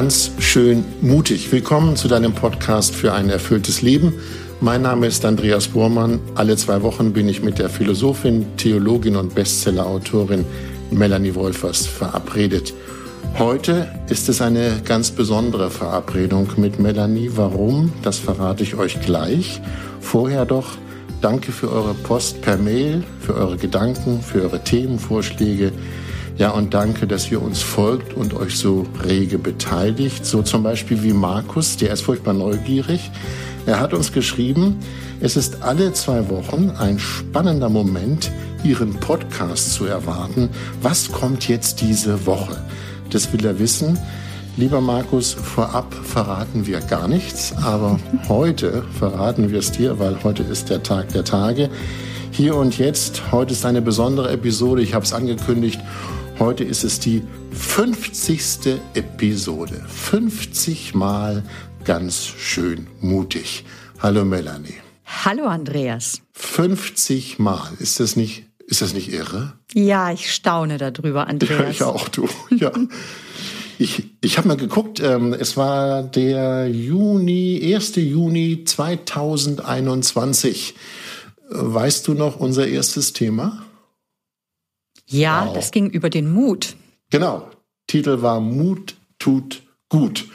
ganz schön mutig. Willkommen zu deinem Podcast für ein erfülltes Leben. Mein Name ist Andreas Bormann. Alle zwei Wochen bin ich mit der Philosophin, Theologin und Bestsellerautorin Melanie Wolfers verabredet. Heute ist es eine ganz besondere Verabredung mit Melanie. Warum? Das verrate ich euch gleich. Vorher doch danke für eure Post per Mail, für eure Gedanken, für eure Themenvorschläge. Ja, und danke, dass ihr uns folgt und euch so rege beteiligt. So zum Beispiel wie Markus, der ist furchtbar neugierig. Er hat uns geschrieben, es ist alle zwei Wochen ein spannender Moment, Ihren Podcast zu erwarten. Was kommt jetzt diese Woche? Das will er wissen. Lieber Markus, vorab verraten wir gar nichts, aber heute verraten wir es dir, weil heute ist der Tag der Tage. Hier und jetzt, heute ist eine besondere Episode, ich habe es angekündigt. Heute ist es die 50. Episode. 50 Mal ganz schön mutig. Hallo Melanie. Hallo Andreas. 50 Mal. Ist das nicht, ist das nicht irre? Ja, ich staune darüber, Andreas. Ja, ich auch, du. Ja. Ich, ich habe mal geguckt, ähm, es war der Juni, 1. Juni 2021. Weißt du noch unser erstes Thema? Ja, wow. das ging über den Mut. Genau. Titel war Mut tut gut.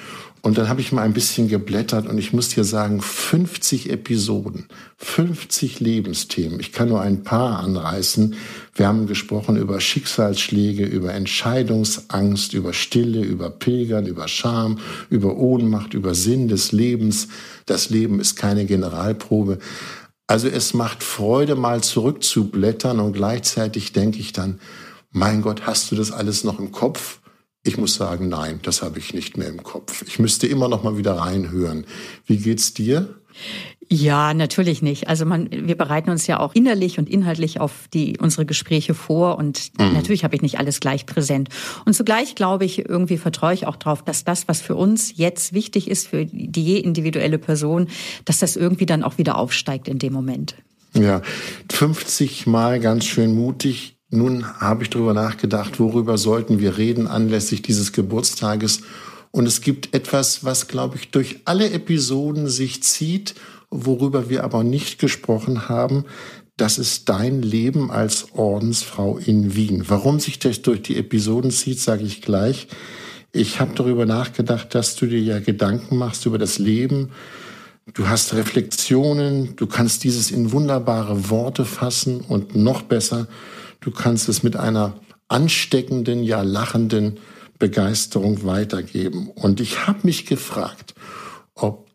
Und dann habe ich mal ein bisschen geblättert und ich muss dir sagen, 50 Episoden, 50 Lebensthemen. Ich kann nur ein paar anreißen. Wir haben gesprochen über Schicksalsschläge, über Entscheidungsangst, über Stille, über Pilgern, über Scham, über Ohnmacht, über Sinn des Lebens. Das Leben ist keine Generalprobe. Also es macht Freude, mal zurückzublättern und gleichzeitig denke ich dann, mein Gott, hast du das alles noch im Kopf? Ich muss sagen, nein, das habe ich nicht mehr im Kopf. Ich müsste immer noch mal wieder reinhören. Wie geht's dir? Ja, natürlich nicht. Also man, wir bereiten uns ja auch innerlich und inhaltlich auf die unsere Gespräche vor und mhm. natürlich habe ich nicht alles gleich präsent. Und zugleich glaube ich, irgendwie vertraue ich auch darauf, dass das, was für uns jetzt wichtig ist, für die je individuelle Person, dass das irgendwie dann auch wieder aufsteigt in dem Moment. Ja, 50 Mal ganz schön mutig nun habe ich darüber nachgedacht, worüber sollten wir reden anlässlich dieses Geburtstages. Und es gibt etwas, was, glaube ich, durch alle Episoden sich zieht, worüber wir aber nicht gesprochen haben. Das ist dein Leben als Ordensfrau in Wien. Warum sich das durch die Episoden zieht, sage ich gleich. Ich habe darüber nachgedacht, dass du dir ja Gedanken machst über das Leben. Du hast Reflexionen, du kannst dieses in wunderbare Worte fassen und noch besser, Du kannst es mit einer ansteckenden, ja lachenden Begeisterung weitergeben. Und ich habe mich gefragt,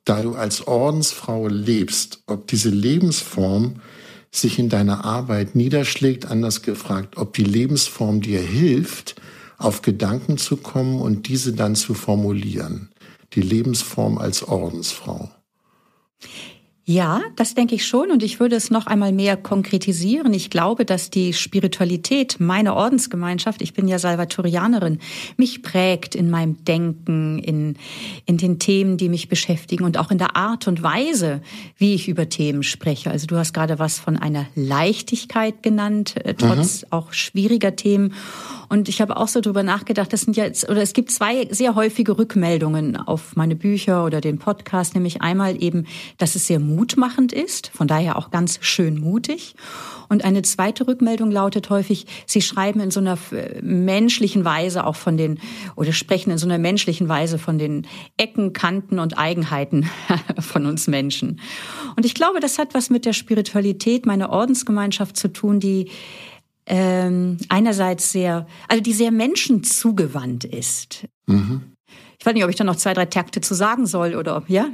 da du als Ordensfrau lebst, ob diese Lebensform sich in deiner Arbeit niederschlägt, anders gefragt, ob die Lebensform dir hilft, auf Gedanken zu kommen und diese dann zu formulieren. Die Lebensform als Ordensfrau. Ja, das denke ich schon und ich würde es noch einmal mehr konkretisieren. Ich glaube, dass die Spiritualität meiner Ordensgemeinschaft, ich bin ja Salvatorianerin, mich prägt in meinem Denken, in, in den Themen, die mich beschäftigen und auch in der Art und Weise, wie ich über Themen spreche. Also du hast gerade was von einer Leichtigkeit genannt, äh, trotz mhm. auch schwieriger Themen. Und ich habe auch so drüber nachgedacht, das sind ja jetzt, oder es gibt zwei sehr häufige Rückmeldungen auf meine Bücher oder den Podcast, nämlich einmal eben, dass es sehr mutmachend ist, von daher auch ganz schön mutig. Und eine zweite Rückmeldung lautet häufig, Sie schreiben in so einer äh, menschlichen Weise auch von den, oder sprechen in so einer menschlichen Weise von den Ecken, Kanten und Eigenheiten von uns Menschen. Und ich glaube, das hat was mit der Spiritualität meiner Ordensgemeinschaft zu tun, die ähm, einerseits sehr, also die sehr menschenzugewandt ist. Mhm. Ich weiß nicht, ob ich da noch zwei, drei Takte zu sagen soll oder ob, ja?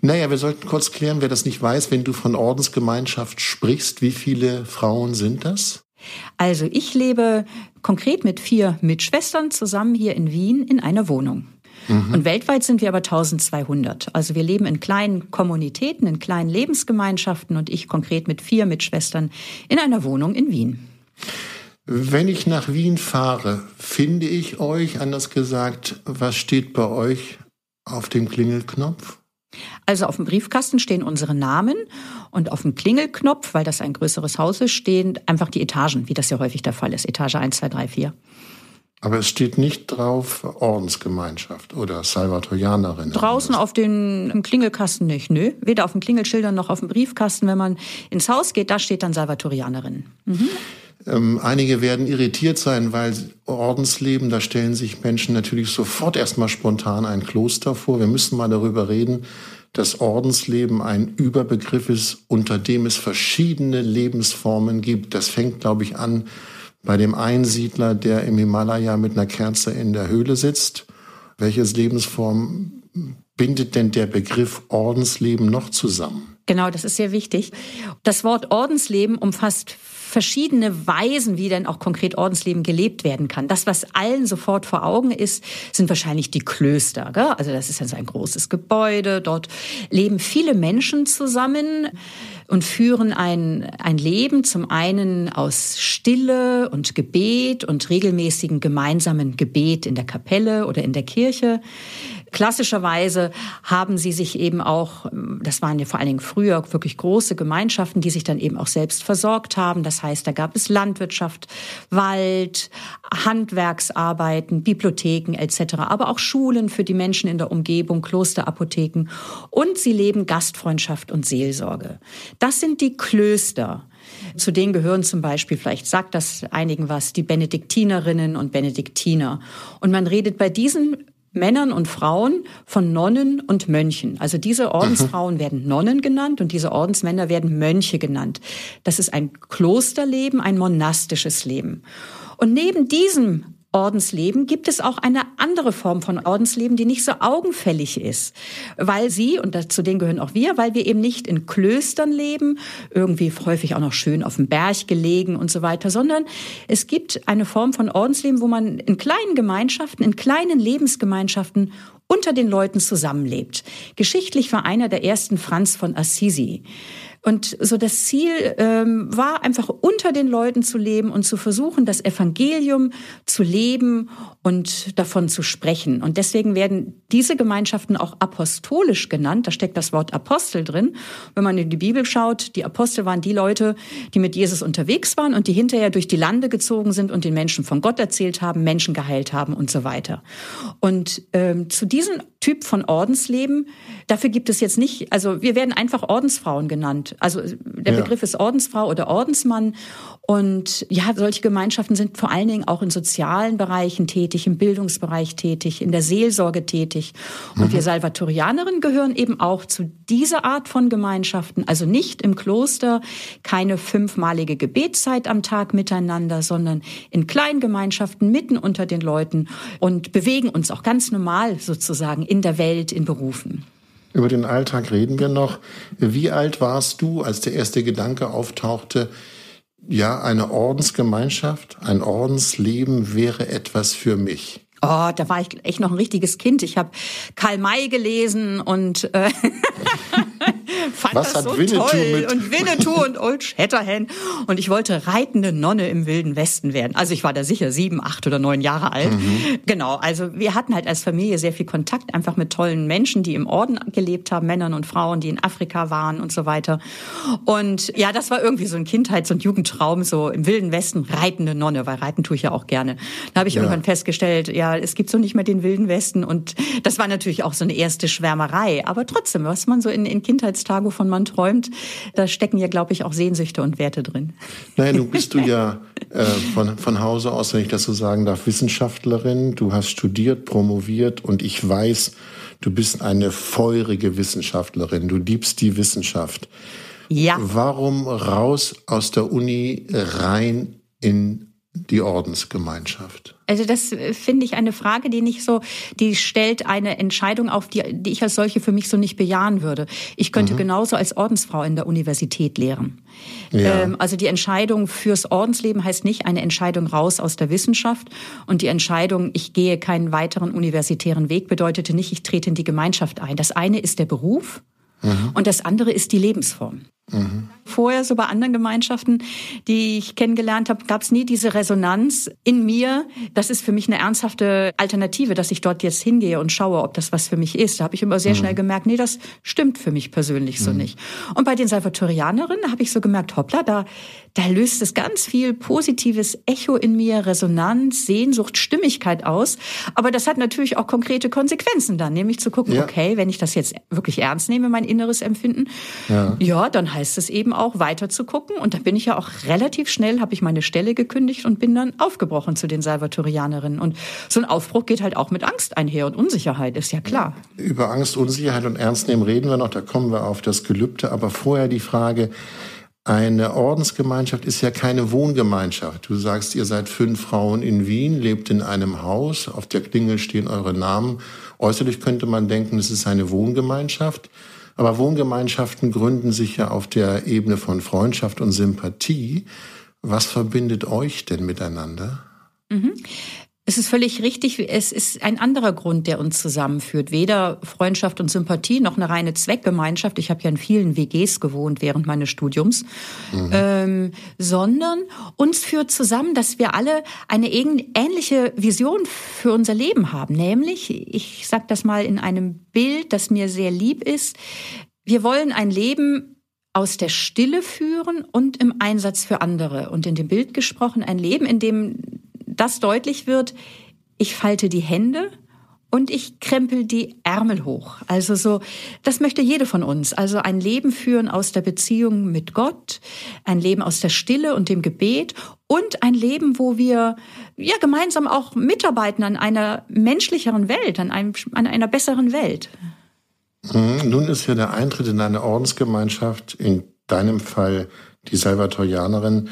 Naja, wir sollten kurz klären, wer das nicht weiß, wenn du von Ordensgemeinschaft sprichst, wie viele Frauen sind das? Also ich lebe konkret mit vier Mitschwestern zusammen hier in Wien in einer Wohnung. Mhm. Und weltweit sind wir aber 1200. Also wir leben in kleinen Kommunitäten, in kleinen Lebensgemeinschaften und ich konkret mit vier Mitschwestern in einer Wohnung in Wien. Wenn ich nach Wien fahre, finde ich euch, anders gesagt, was steht bei euch auf dem Klingelknopf? Also auf dem Briefkasten stehen unsere Namen und auf dem Klingelknopf, weil das ein größeres Haus ist, stehen einfach die Etagen, wie das ja häufig der Fall ist. Etage 1, 2, 3, 4. Aber es steht nicht drauf Ordensgemeinschaft oder Salvatorianerin. Draußen auf den Klingelkasten nicht, nö. Weder auf den Klingelschildern noch auf dem Briefkasten. Wenn man ins Haus geht, da steht dann Salvatorianerin. Mhm. Ähm, einige werden irritiert sein, weil Ordensleben, da stellen sich Menschen natürlich sofort erstmal spontan ein Kloster vor. Wir müssen mal darüber reden, dass Ordensleben ein Überbegriff ist, unter dem es verschiedene Lebensformen gibt. Das fängt, glaube ich, an bei dem Einsiedler, der im Himalaya mit einer Kerze in der Höhle sitzt. Welches Lebensform bindet denn der Begriff Ordensleben noch zusammen? Genau, das ist sehr wichtig. Das Wort Ordensleben umfasst verschiedene Weisen, wie denn auch konkret Ordensleben gelebt werden kann. Das, was allen sofort vor Augen ist, sind wahrscheinlich die Klöster. Gell? Also das ist ja so ein großes Gebäude. Dort leben viele Menschen zusammen und führen ein, ein Leben zum einen aus Stille und Gebet und regelmäßigen gemeinsamen Gebet in der Kapelle oder in der Kirche. Klassischerweise haben sie sich eben auch, das waren ja vor allen Dingen früher wirklich große Gemeinschaften, die sich dann eben auch selbst versorgt haben. Das heißt, da gab es Landwirtschaft, Wald, Handwerksarbeiten, Bibliotheken etc., aber auch Schulen für die Menschen in der Umgebung, Klosterapotheken und sie leben Gastfreundschaft und Seelsorge. Das sind die Klöster. Zu denen gehören zum Beispiel, vielleicht sagt das einigen was, die Benediktinerinnen und Benediktiner. Und man redet bei diesen Männern und Frauen von Nonnen und Mönchen. Also diese Ordensfrauen mhm. werden Nonnen genannt und diese Ordensmänner werden Mönche genannt. Das ist ein Klosterleben, ein monastisches Leben. Und neben diesem Ordensleben gibt es auch eine andere Form von Ordensleben, die nicht so augenfällig ist, weil sie, und zu denen gehören auch wir, weil wir eben nicht in Klöstern leben, irgendwie häufig auch noch schön auf dem Berg gelegen und so weiter, sondern es gibt eine Form von Ordensleben, wo man in kleinen Gemeinschaften, in kleinen Lebensgemeinschaften unter den Leuten zusammenlebt. Geschichtlich war einer der ersten Franz von Assisi. Und so das Ziel ähm, war einfach unter den Leuten zu leben und zu versuchen, das Evangelium zu leben und davon zu sprechen. Und deswegen werden diese Gemeinschaften auch apostolisch genannt. Da steckt das Wort Apostel drin. Wenn man in die Bibel schaut, die Apostel waren die Leute, die mit Jesus unterwegs waren und die hinterher durch die Lande gezogen sind und den Menschen von Gott erzählt haben, Menschen geheilt haben und so weiter. Und ähm, zu diesem Typ von Ordensleben, dafür gibt es jetzt nicht, also wir werden einfach Ordensfrauen genannt. Also der ja. Begriff ist Ordensfrau oder Ordensmann. Und ja, solche Gemeinschaften sind vor allen Dingen auch in sozialen Bereichen tätig, im Bildungsbereich tätig, in der Seelsorge tätig. Und mhm. wir Salvatorianerinnen gehören eben auch zu dieser Art von Gemeinschaften. Also nicht im Kloster, keine fünfmalige Gebetszeit am Tag miteinander, sondern in kleinen Gemeinschaften mitten unter den Leuten und bewegen uns auch ganz normal sozusagen in der Welt, in Berufen. Über den Alltag reden wir noch. Wie alt warst du, als der erste Gedanke auftauchte, ja, eine Ordensgemeinschaft, ein Ordensleben wäre etwas für mich? Oh, da war ich echt noch ein richtiges Kind. Ich habe Karl May gelesen und äh, fand Was das so Winnetou toll. Mit? Und Winnetou und Old Shatterhand. Und ich wollte reitende Nonne im Wilden Westen werden. Also ich war da sicher sieben, acht oder neun Jahre alt. Mhm. Genau. Also wir hatten halt als Familie sehr viel Kontakt einfach mit tollen Menschen, die im Orden gelebt haben, Männern und Frauen, die in Afrika waren und so weiter. Und ja, das war irgendwie so ein Kindheits- und Jugendtraum, so im Wilden Westen reitende Nonne, weil reiten tue ich ja auch gerne. Da habe ich ja. irgendwann festgestellt, ja, es gibt so nicht mehr den Wilden Westen. Und das war natürlich auch so eine erste Schwärmerei. Aber trotzdem, was man so in, in Kindheitstagen, wovon man träumt, da stecken ja, glaube ich, auch Sehnsüchte und Werte drin. Naja, du bist du ja äh, von, von Hause aus, wenn ich das so sagen darf, Wissenschaftlerin. Du hast studiert, promoviert und ich weiß, du bist eine feurige Wissenschaftlerin. Du liebst die Wissenschaft. Ja. Warum raus aus der Uni rein in die Ordensgemeinschaft? Also das äh, finde ich eine Frage, die nicht so, die stellt eine Entscheidung auf, die, die ich als solche für mich so nicht bejahen würde. Ich könnte mhm. genauso als Ordensfrau in der Universität lehren. Ja. Ähm, also die Entscheidung fürs Ordensleben heißt nicht eine Entscheidung raus aus der Wissenschaft und die Entscheidung, ich gehe keinen weiteren universitären Weg, bedeutete nicht, ich trete in die Gemeinschaft ein. Das eine ist der Beruf mhm. und das andere ist die Lebensform. Mhm. Vorher, so bei anderen Gemeinschaften, die ich kennengelernt habe, gab es nie diese Resonanz in mir. Das ist für mich eine ernsthafte Alternative, dass ich dort jetzt hingehe und schaue, ob das was für mich ist. Da habe ich immer sehr mhm. schnell gemerkt, nee, das stimmt für mich persönlich so mhm. nicht. Und bei den Salvatorianerinnen habe ich so gemerkt, hoppla, da, da löst es ganz viel positives Echo in mir, Resonanz, Sehnsucht, Stimmigkeit aus. Aber das hat natürlich auch konkrete Konsequenzen dann, nämlich zu gucken, ja. okay, wenn ich das jetzt wirklich ernst nehme, mein inneres Empfinden, ja, ja dann heißt es eben auch weiter zu gucken. Und da bin ich ja auch relativ schnell, habe ich meine Stelle gekündigt und bin dann aufgebrochen zu den Salvatorianerinnen. Und so ein Aufbruch geht halt auch mit Angst einher und Unsicherheit, ist ja klar. Über Angst, Unsicherheit und Ernst nehmen reden wir noch, da kommen wir auf das Gelübde. Aber vorher die Frage, eine Ordensgemeinschaft ist ja keine Wohngemeinschaft. Du sagst, ihr seid fünf Frauen in Wien, lebt in einem Haus, auf der Klingel stehen eure Namen. Äußerlich könnte man denken, es ist eine Wohngemeinschaft. Aber Wohngemeinschaften gründen sich ja auf der Ebene von Freundschaft und Sympathie. Was verbindet euch denn miteinander? Mhm. Es ist völlig richtig. Es ist ein anderer Grund, der uns zusammenführt. Weder Freundschaft und Sympathie noch eine reine Zweckgemeinschaft. Ich habe ja in vielen WGs gewohnt während meines Studiums, mhm. ähm, sondern uns führt zusammen, dass wir alle eine ähnliche Vision für unser Leben haben. Nämlich, ich sage das mal in einem Bild, das mir sehr lieb ist. Wir wollen ein Leben aus der Stille führen und im Einsatz für andere. Und in dem Bild gesprochen, ein Leben, in dem das deutlich wird, ich falte die Hände und ich krempel die Ärmel hoch. Also so, das möchte jede von uns. Also ein Leben führen aus der Beziehung mit Gott, ein Leben aus der Stille und dem Gebet und ein Leben, wo wir ja gemeinsam auch mitarbeiten an einer menschlicheren Welt, an, einem, an einer besseren Welt. Mhm. Nun ist ja der Eintritt in eine Ordensgemeinschaft, in deinem Fall die Salvatorianerin,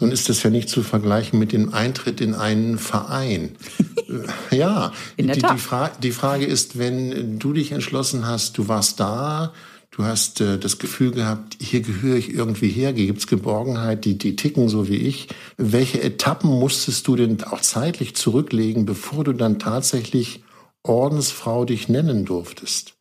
nun ist das ja nicht zu vergleichen mit dem Eintritt in einen Verein. ja, in der die. Die, Fra die Frage ist, wenn du dich entschlossen hast, du warst da, du hast äh, das Gefühl gehabt, hier gehöre ich irgendwie her, hier gibt's Geborgenheit, die, die ticken so wie ich. Welche Etappen musstest du denn auch zeitlich zurücklegen, bevor du dann tatsächlich Ordensfrau dich nennen durftest?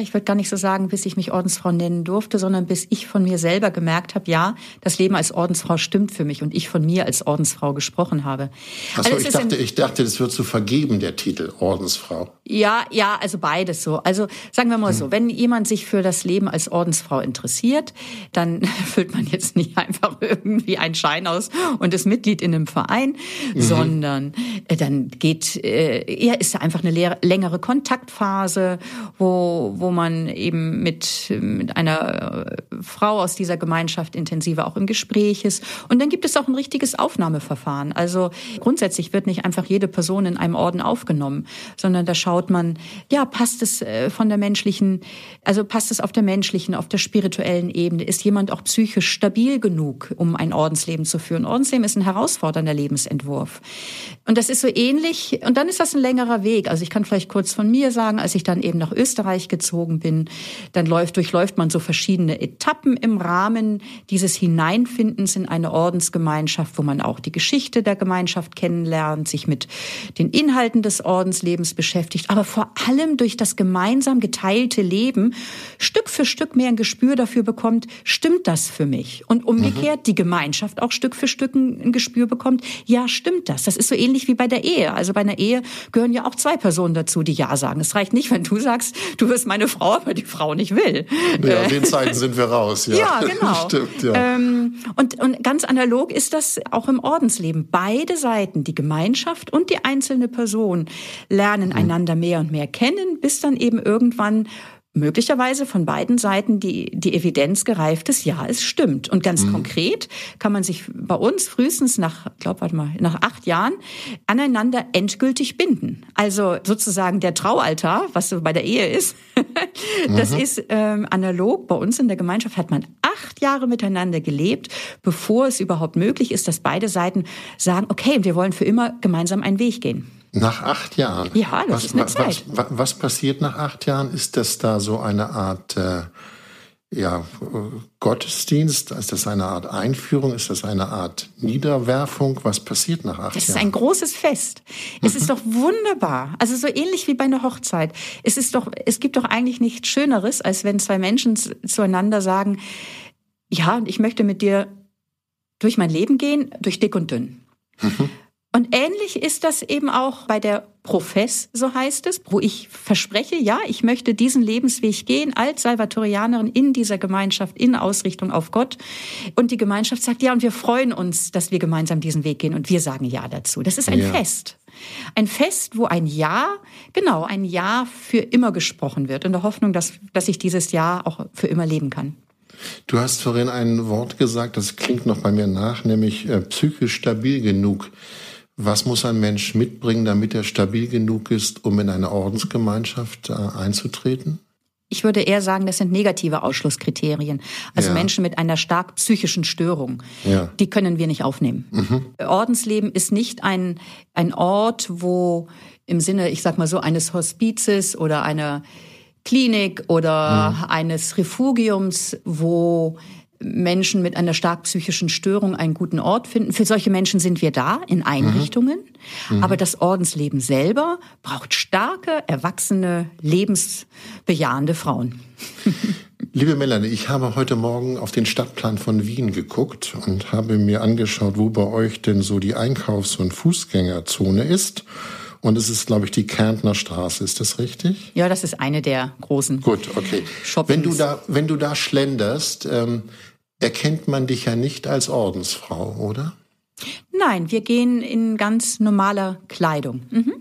Ich würde gar nicht so sagen, bis ich mich Ordensfrau nennen durfte, sondern bis ich von mir selber gemerkt habe, ja, das Leben als Ordensfrau stimmt für mich und ich von mir als Ordensfrau gesprochen habe. Achso, also ich dachte, ich dachte, das wird zu vergeben, der Titel Ordensfrau. Ja, ja, also beides so. Also sagen wir mal hm. so, wenn jemand sich für das Leben als Ordensfrau interessiert, dann füllt man jetzt nicht einfach irgendwie einen Schein aus und ist Mitglied in einem Verein, mhm. sondern äh, dann geht, äh, eher ist da einfach eine längere Kontaktphase, wo wo man eben mit, mit einer äh, Frau aus dieser Gemeinschaft intensiver auch im Gespräch ist. Und dann gibt es auch ein richtiges Aufnahmeverfahren. Also grundsätzlich wird nicht einfach jede Person in einem Orden aufgenommen, sondern da schaut man, ja, passt es äh, von der menschlichen, also passt es auf der menschlichen, auf der spirituellen Ebene? Ist jemand auch psychisch stabil genug, um ein Ordensleben zu führen? Ordensleben ist ein herausfordernder Lebensentwurf. Und das ist so ähnlich, und dann ist das ein längerer Weg. Also ich kann vielleicht kurz von mir sagen, als ich dann eben nach Österreich gezogen gezogen bin, dann läuft, durchläuft man so verschiedene Etappen im Rahmen dieses Hineinfindens in eine Ordensgemeinschaft, wo man auch die Geschichte der Gemeinschaft kennenlernt, sich mit den Inhalten des Ordenslebens beschäftigt, aber vor allem durch das gemeinsam geteilte Leben Stück für Stück mehr ein Gespür dafür bekommt, stimmt das für mich? Und umgekehrt mhm. die Gemeinschaft auch Stück für Stück ein Gespür bekommt, ja, stimmt das? Das ist so ähnlich wie bei der Ehe. Also bei einer Ehe gehören ja auch zwei Personen dazu, die Ja sagen. Es reicht nicht, wenn du sagst, du wirst meine Frau, aber die Frau nicht will. Ja, in den Zeiten sind wir raus. Ja, ja genau. Stimmt, ja. Ähm, und, und ganz analog ist das auch im Ordensleben. Beide Seiten, die Gemeinschaft und die einzelne Person, lernen mhm. einander mehr und mehr kennen, bis dann eben irgendwann möglicherweise von beiden Seiten die, die Evidenz gereift ist, ja, es stimmt. Und ganz mhm. konkret kann man sich bei uns frühestens nach, glaub, warte mal, nach acht Jahren aneinander endgültig binden. Also sozusagen der Traualtar, was so bei der Ehe ist, das mhm. ist ähm, analog. Bei uns in der Gemeinschaft hat man acht Jahre miteinander gelebt, bevor es überhaupt möglich ist, dass beide Seiten sagen, okay, wir wollen für immer gemeinsam einen Weg gehen. Nach acht Jahren? Ja, das was, ist eine was, Zeit. Was, was, passiert nach acht Jahren? Ist das da so eine Art äh, ja, Gottesdienst? Ist das eine Art Einführung? Ist das eine Art Niederwerfung? Was passiert nach acht Jahren? Das ist ein großes Fest. Es mhm. ist doch wunderbar. Also so ähnlich wie bei einer Hochzeit. Es ist doch, es gibt doch eigentlich nichts Schöneres, als wenn zwei Menschen zueinander sagen, ja, und ich möchte mit dir durch mein Leben gehen, durch dick und dünn. Und ähnlich ist das eben auch bei der Profess, so heißt es, wo ich verspreche, ja, ich möchte diesen Lebensweg gehen als Salvatorianerin in dieser Gemeinschaft, in Ausrichtung auf Gott. Und die Gemeinschaft sagt, ja, und wir freuen uns, dass wir gemeinsam diesen Weg gehen und wir sagen Ja dazu. Das ist ein ja. Fest. Ein Fest, wo ein Ja, genau, ein Ja für immer gesprochen wird, in der Hoffnung, dass, dass ich dieses Ja auch für immer leben kann. Du hast vorhin ein Wort gesagt, das klingt noch bei mir nach, nämlich äh, psychisch stabil genug. Was muss ein Mensch mitbringen, damit er stabil genug ist, um in eine Ordensgemeinschaft äh, einzutreten? Ich würde eher sagen, das sind negative Ausschlusskriterien. Also ja. Menschen mit einer stark psychischen Störung, ja. die können wir nicht aufnehmen. Mhm. Ordensleben ist nicht ein, ein Ort, wo im Sinne, ich sag mal so, eines Hospizes oder einer Klinik oder mhm. eines Refugiums, wo Menschen mit einer stark psychischen Störung einen guten Ort finden. Für solche Menschen sind wir da in Einrichtungen. Mhm. Mhm. Aber das Ordensleben selber braucht starke, erwachsene, lebensbejahende Frauen. Liebe Melanie, ich habe heute Morgen auf den Stadtplan von Wien geguckt und habe mir angeschaut, wo bei euch denn so die Einkaufs- und Fußgängerzone ist. Und es ist, glaube ich, die Kärntner Straße. Ist das richtig? Ja, das ist eine der großen. Gut, okay. Shoppings. Wenn du da, wenn du da schlenderst, ähm, erkennt man dich ja nicht als Ordensfrau, oder? Nein, wir gehen in ganz normaler Kleidung. Mhm.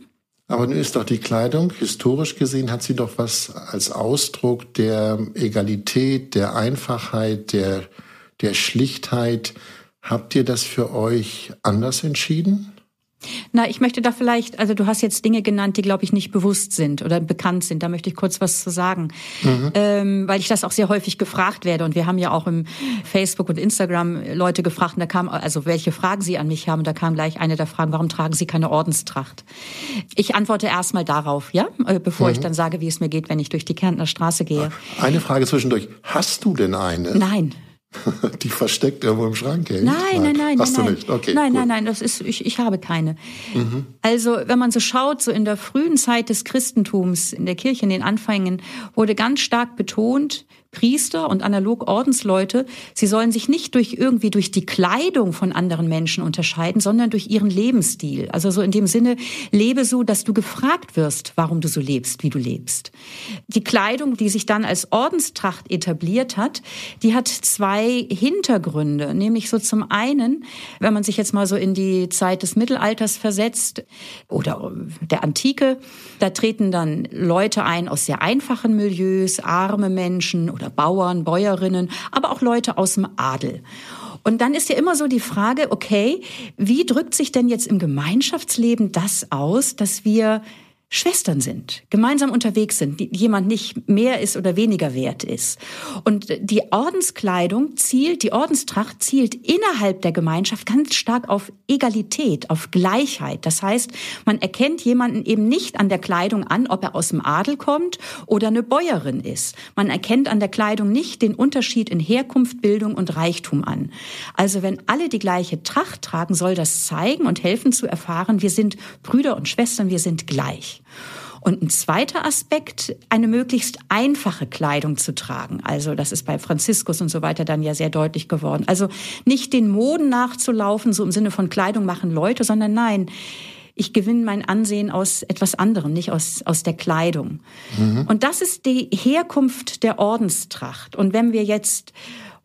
Aber nun ist doch die Kleidung, historisch gesehen, hat sie doch was als Ausdruck der Egalität, der Einfachheit, der, der Schlichtheit. Habt ihr das für euch anders entschieden? Na, ich möchte da vielleicht, also du hast jetzt Dinge genannt, die, glaube ich, nicht bewusst sind oder bekannt sind. Da möchte ich kurz was zu sagen, mhm. ähm, weil ich das auch sehr häufig gefragt werde. Und wir haben ja auch im Facebook und Instagram Leute gefragt, und da kam, also welche Fragen sie an mich haben. Und da kam gleich eine der Fragen, warum tragen sie keine Ordenstracht? Ich antworte erstmal darauf, ja, äh, bevor mhm. ich dann sage, wie es mir geht, wenn ich durch die Kärntner Straße gehe. Eine Frage zwischendurch. Hast du denn eine? Nein. Die versteckt irgendwo im Schrank hängt? Nein, nein, nein. Hast nein, du nicht? Okay. Nein, gut. nein, nein, das ist, ich, ich habe keine. Mhm. Also, wenn man so schaut, so in der frühen Zeit des Christentums, in der Kirche, in den Anfängen, wurde ganz stark betont, Priester und analog Ordensleute, sie sollen sich nicht durch irgendwie durch die Kleidung von anderen Menschen unterscheiden, sondern durch ihren Lebensstil. Also so in dem Sinne, lebe so, dass du gefragt wirst, warum du so lebst, wie du lebst. Die Kleidung, die sich dann als Ordenstracht etabliert hat, die hat zwei Hintergründe, nämlich so zum einen, wenn man sich jetzt mal so in die Zeit des Mittelalters versetzt oder der Antike, da treten dann Leute ein aus sehr einfachen Milieus, arme Menschen oder Bauern, Bäuerinnen, aber auch Leute aus dem Adel. Und dann ist ja immer so die Frage, okay, wie drückt sich denn jetzt im Gemeinschaftsleben das aus, dass wir Schwestern sind, gemeinsam unterwegs sind, jemand nicht mehr ist oder weniger wert ist. Und die Ordenskleidung zielt, die Ordenstracht zielt innerhalb der Gemeinschaft ganz stark auf Egalität, auf Gleichheit. Das heißt, man erkennt jemanden eben nicht an der Kleidung an, ob er aus dem Adel kommt oder eine Bäuerin ist. Man erkennt an der Kleidung nicht den Unterschied in Herkunft, Bildung und Reichtum an. Also wenn alle die gleiche Tracht tragen, soll das zeigen und helfen zu erfahren, wir sind Brüder und Schwestern, wir sind gleich. Und ein zweiter Aspekt, eine möglichst einfache Kleidung zu tragen. Also das ist bei Franziskus und so weiter dann ja sehr deutlich geworden. Also nicht den Moden nachzulaufen, so im Sinne von Kleidung machen Leute, sondern nein, ich gewinne mein Ansehen aus etwas anderem, nicht aus, aus der Kleidung. Mhm. Und das ist die Herkunft der Ordenstracht. Und wenn wir jetzt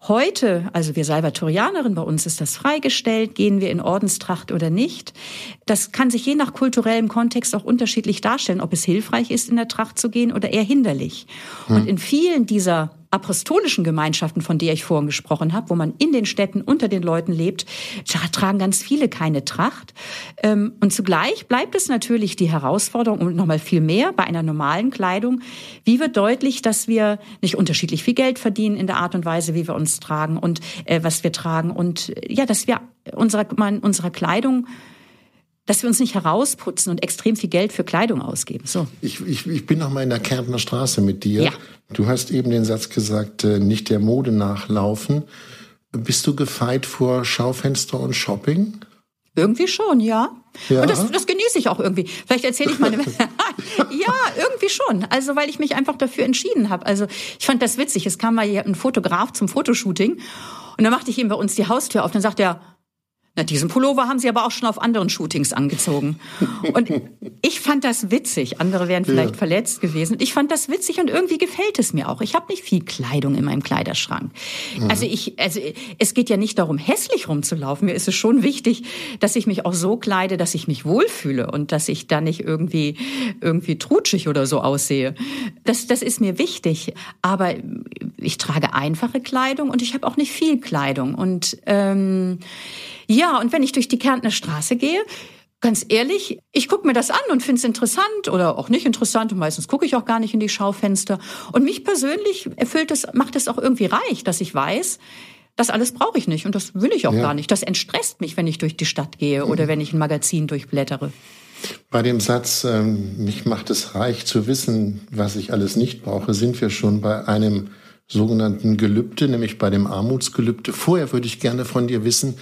Heute, also wir Salvatorianerinnen, bei uns ist das freigestellt, gehen wir in Ordenstracht oder nicht. Das kann sich je nach kulturellem Kontext auch unterschiedlich darstellen, ob es hilfreich ist, in der Tracht zu gehen oder eher hinderlich. Hm. Und in vielen dieser apostolischen Gemeinschaften, von der ich vorhin gesprochen habe, wo man in den Städten unter den Leuten lebt, tragen ganz viele keine Tracht. Ähm, und zugleich bleibt es natürlich die Herausforderung und nochmal viel mehr bei einer normalen Kleidung. Wie wird deutlich, dass wir nicht unterschiedlich viel Geld verdienen in der Art und Weise, wie wir uns tragen und äh, was wir tragen und ja, dass wir unserer, unserer Kleidung dass wir uns nicht herausputzen und extrem viel Geld für Kleidung ausgeben. So. Ich, ich, ich bin noch mal in der Kärntner Straße mit dir. Ja. Du hast eben den Satz gesagt, äh, nicht der Mode nachlaufen. Bist du gefeit vor Schaufenster und Shopping? Irgendwie schon, ja. ja. Und das, das genieße ich auch irgendwie. Vielleicht erzähle ich mal. eine. ja, irgendwie schon. Also weil ich mich einfach dafür entschieden habe. Also ich fand das witzig. Es kam mal hier ein Fotograf zum Fotoshooting und dann machte ich ihm bei uns die Haustür auf. Dann sagt er, na, diesen Pullover haben sie aber auch schon auf anderen Shootings angezogen. Und ich fand das witzig. Andere wären vielleicht ja. verletzt gewesen. Ich fand das witzig und irgendwie gefällt es mir auch. Ich habe nicht viel Kleidung in meinem Kleiderschrank. Mhm. Also ich, also es geht ja nicht darum, hässlich rumzulaufen. Mir ist es schon wichtig, dass ich mich auch so kleide, dass ich mich wohlfühle und dass ich da nicht irgendwie irgendwie trutschig oder so aussehe. Das, das ist mir wichtig. Aber ich trage einfache Kleidung und ich habe auch nicht viel Kleidung und ähm, ja, und wenn ich durch die Kärntner Straße gehe, ganz ehrlich, ich gucke mir das an und finde es interessant oder auch nicht interessant und meistens gucke ich auch gar nicht in die Schaufenster. Und mich persönlich erfüllt es, macht es auch irgendwie reich, dass ich weiß, das alles brauche ich nicht und das will ich auch ja. gar nicht. Das entstresst mich, wenn ich durch die Stadt gehe oder mhm. wenn ich ein Magazin durchblättere. Bei dem Satz, ähm, mich macht es reich zu wissen, was ich alles nicht brauche, sind wir schon bei einem sogenannten Gelübde, nämlich bei dem Armutsgelübde. Vorher würde ich gerne von dir wissen,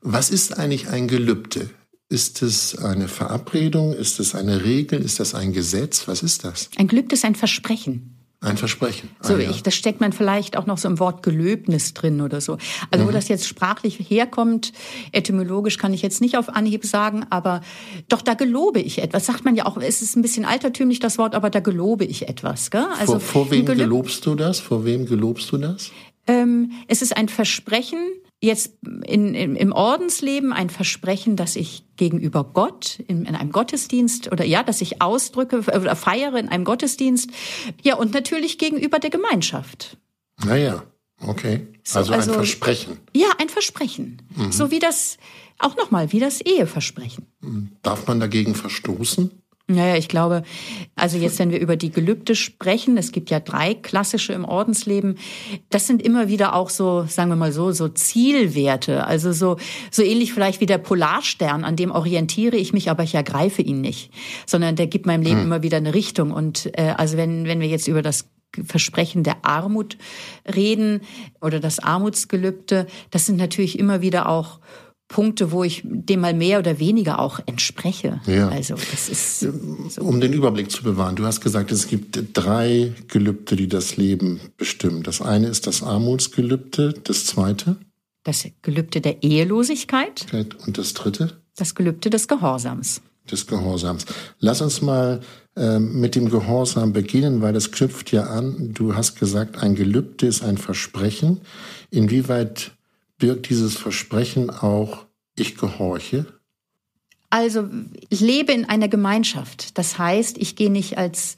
was ist eigentlich ein Gelübde? Ist es eine Verabredung? Ist es eine Regel? Ist das ein Gesetz? Was ist das? Ein Gelübde ist ein Versprechen. Ein Versprechen. Ah, so, ja. ich, das steckt man vielleicht auch noch so im Wort Gelöbnis drin oder so. Also, mhm. wo das jetzt sprachlich herkommt, etymologisch kann ich jetzt nicht auf Anhieb sagen, aber doch, da gelobe ich etwas. Sagt man ja auch, es ist ein bisschen altertümlich das Wort, aber da gelobe ich etwas. Gell? Also, vor, vor wem gelobst du das? Vor wem gelobst du das? Ähm, es ist ein Versprechen, jetzt in, in, im Ordensleben ein Versprechen, dass ich gegenüber Gott in, in, einem Gottesdienst oder ja, dass ich ausdrücke oder feiere in einem Gottesdienst. Ja, und natürlich gegenüber der Gemeinschaft. Naja, okay. Also, also ein Versprechen. Ja, ein Versprechen. Mhm. So wie das, auch nochmal, wie das Eheversprechen. Darf man dagegen verstoßen? Naja, ich glaube, also jetzt, wenn wir über die Gelübde sprechen, es gibt ja drei klassische im Ordensleben, das sind immer wieder auch so, sagen wir mal so, so Zielwerte. Also so, so ähnlich vielleicht wie der Polarstern, an dem orientiere ich mich, aber ich ergreife ihn nicht, sondern der gibt meinem Leben hm. immer wieder eine Richtung. Und äh, also wenn, wenn wir jetzt über das Versprechen der Armut reden oder das Armutsgelübde, das sind natürlich immer wieder auch Punkte, wo ich dem mal mehr oder weniger auch entspreche. Ja. Also das ist so. um den Überblick zu bewahren. Du hast gesagt, es gibt drei Gelübde, die das Leben bestimmen. Das eine ist das Armutsgelübde, das zweite das Gelübde der Ehelosigkeit und das dritte das Gelübde des Gehorsams. Des Gehorsams. Lass uns mal äh, mit dem Gehorsam beginnen, weil das knüpft ja an. Du hast gesagt, ein Gelübde ist ein Versprechen. Inwieweit birgt dieses Versprechen auch, ich gehorche? Also ich lebe in einer Gemeinschaft. Das heißt, ich gehe nicht als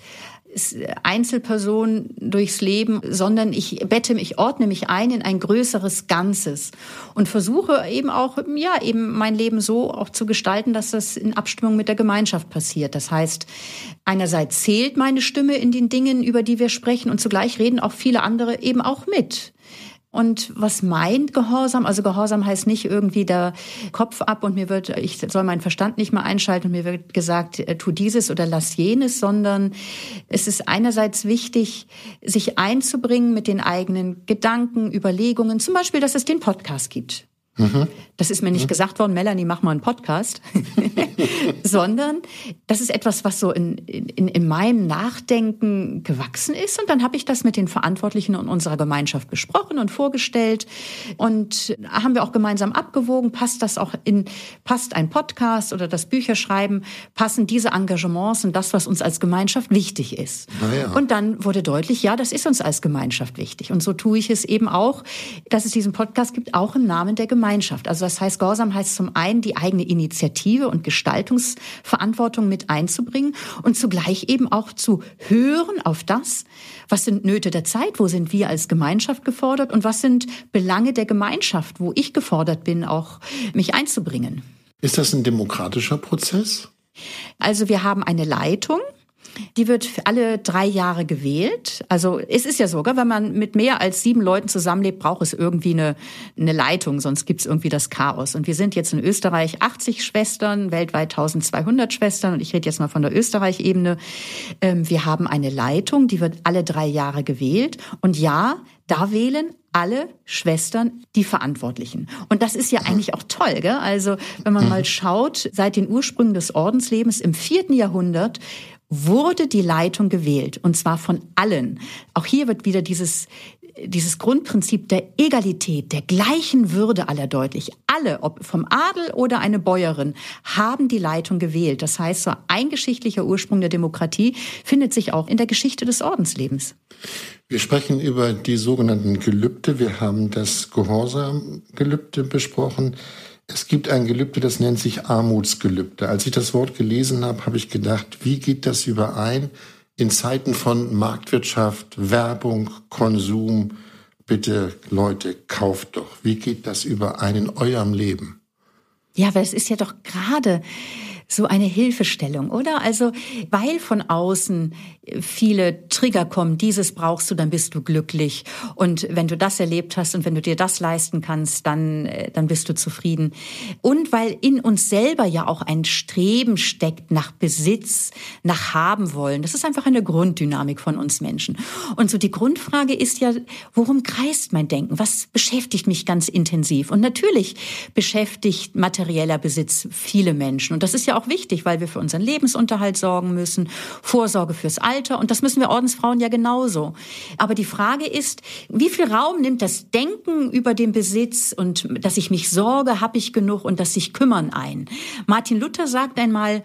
Einzelperson durchs Leben, sondern ich bette mich, ordne mich ein in ein größeres Ganzes und versuche eben auch, ja, eben mein Leben so auch zu gestalten, dass das in Abstimmung mit der Gemeinschaft passiert. Das heißt, einerseits zählt meine Stimme in den Dingen, über die wir sprechen und zugleich reden auch viele andere eben auch mit. Und was meint Gehorsam? Also Gehorsam heißt nicht irgendwie der Kopf ab und mir wird, ich soll meinen Verstand nicht mehr einschalten und mir wird gesagt, äh, tu dieses oder lass jenes, sondern es ist einerseits wichtig, sich einzubringen mit den eigenen Gedanken, Überlegungen, zum Beispiel, dass es den Podcast gibt. Mhm. Das ist mir nicht mhm. gesagt worden, Melanie, mach mal einen Podcast, sondern das ist etwas, was so in, in, in meinem Nachdenken gewachsen ist. Und dann habe ich das mit den Verantwortlichen in unserer Gemeinschaft besprochen und vorgestellt. Und haben wir auch gemeinsam abgewogen, passt das auch in, passt ein Podcast oder das Bücherschreiben, passen diese Engagements und das, was uns als Gemeinschaft wichtig ist. Ja. Und dann wurde deutlich, ja, das ist uns als Gemeinschaft wichtig. Und so tue ich es eben auch, dass es diesen Podcast gibt, auch im Namen der Gemeinschaft. Gemeinschaft. Also das heißt, Gehorsam heißt zum einen, die eigene Initiative und Gestaltungsverantwortung mit einzubringen und zugleich eben auch zu hören auf das, was sind Nöte der Zeit, wo sind wir als Gemeinschaft gefordert und was sind Belange der Gemeinschaft, wo ich gefordert bin, auch mich einzubringen. Ist das ein demokratischer Prozess? Also wir haben eine Leitung, die wird für alle drei Jahre gewählt. Also es ist ja sogar, wenn man mit mehr als sieben Leuten zusammenlebt, braucht es irgendwie eine, eine Leitung, sonst gibt es irgendwie das Chaos. Und wir sind jetzt in Österreich 80 Schwestern, weltweit 1200 Schwestern. Und ich rede jetzt mal von der Österreich-Ebene. Ähm, wir haben eine Leitung, die wird alle drei Jahre gewählt. Und ja, Da wählen alle Schwestern die Verantwortlichen. Und das ist ja eigentlich auch toll. Gell? Also wenn man mal schaut, seit den Ursprüngen des Ordenslebens im vierten Jahrhundert wurde die Leitung gewählt, und zwar von allen. Auch hier wird wieder dieses, dieses Grundprinzip der Egalität, der gleichen Würde aller deutlich. Alle, ob vom Adel oder eine Bäuerin, haben die Leitung gewählt. Das heißt, so ein geschichtlicher Ursprung der Demokratie findet sich auch in der Geschichte des Ordenslebens. Wir sprechen über die sogenannten Gelübde. Wir haben das Gehorsamgelübde besprochen. Es gibt ein Gelübde, das nennt sich Armutsgelübde. Als ich das Wort gelesen habe, habe ich gedacht, wie geht das überein in Zeiten von Marktwirtschaft, Werbung, Konsum? Bitte, Leute, kauft doch. Wie geht das überein in eurem Leben? Ja, aber es ist ja doch gerade so eine Hilfestellung, oder? Also, weil von außen viele Trigger kommen, dieses brauchst du, dann bist du glücklich. Und wenn du das erlebt hast und wenn du dir das leisten kannst, dann, äh, dann bist du zufrieden. Und weil in uns selber ja auch ein Streben steckt nach Besitz, nach haben wollen. Das ist einfach eine Grunddynamik von uns Menschen. Und so die Grundfrage ist ja, worum kreist mein Denken? Was beschäftigt mich ganz intensiv? Und natürlich beschäftigt materieller Besitz viele Menschen. Und das ist ja auch wichtig, weil wir für unseren Lebensunterhalt sorgen müssen, Vorsorge fürs Alter. Und das müssen wir Ordensfrauen ja genauso. Aber die Frage ist, wie viel Raum nimmt das Denken über den Besitz und dass ich mich sorge, habe ich genug und dass sich kümmern ein? Martin Luther sagt einmal,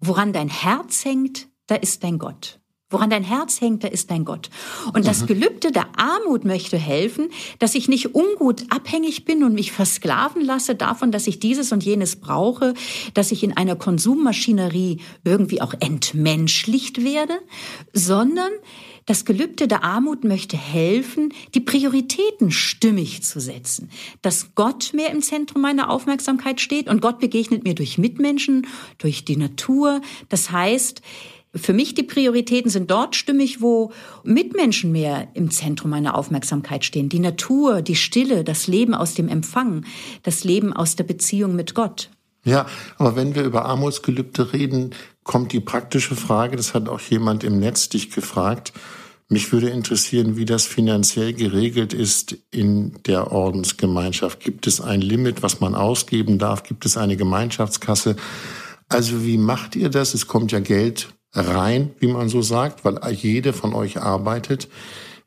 woran dein Herz hängt, da ist dein Gott. Woran dein Herz hängt, da ist dein Gott. Und das mhm. Gelübde der Armut möchte helfen, dass ich nicht ungut abhängig bin und mich versklaven lasse davon, dass ich dieses und jenes brauche, dass ich in einer Konsummaschinerie irgendwie auch entmenschlicht werde, sondern das Gelübde der Armut möchte helfen, die Prioritäten stimmig zu setzen. Dass Gott mehr im Zentrum meiner Aufmerksamkeit steht und Gott begegnet mir durch Mitmenschen, durch die Natur. Das heißt, für mich die Prioritäten sind dort stimmig, wo Mitmenschen mehr im Zentrum meiner Aufmerksamkeit stehen. Die Natur, die Stille, das Leben aus dem Empfang, das Leben aus der Beziehung mit Gott. Ja, aber wenn wir über Armutsgelübde reden, kommt die praktische Frage, das hat auch jemand im Netz dich gefragt, mich würde interessieren, wie das finanziell geregelt ist in der Ordensgemeinschaft. Gibt es ein Limit, was man ausgeben darf? Gibt es eine Gemeinschaftskasse? Also wie macht ihr das? Es kommt ja Geld rein, wie man so sagt, weil jede von euch arbeitet.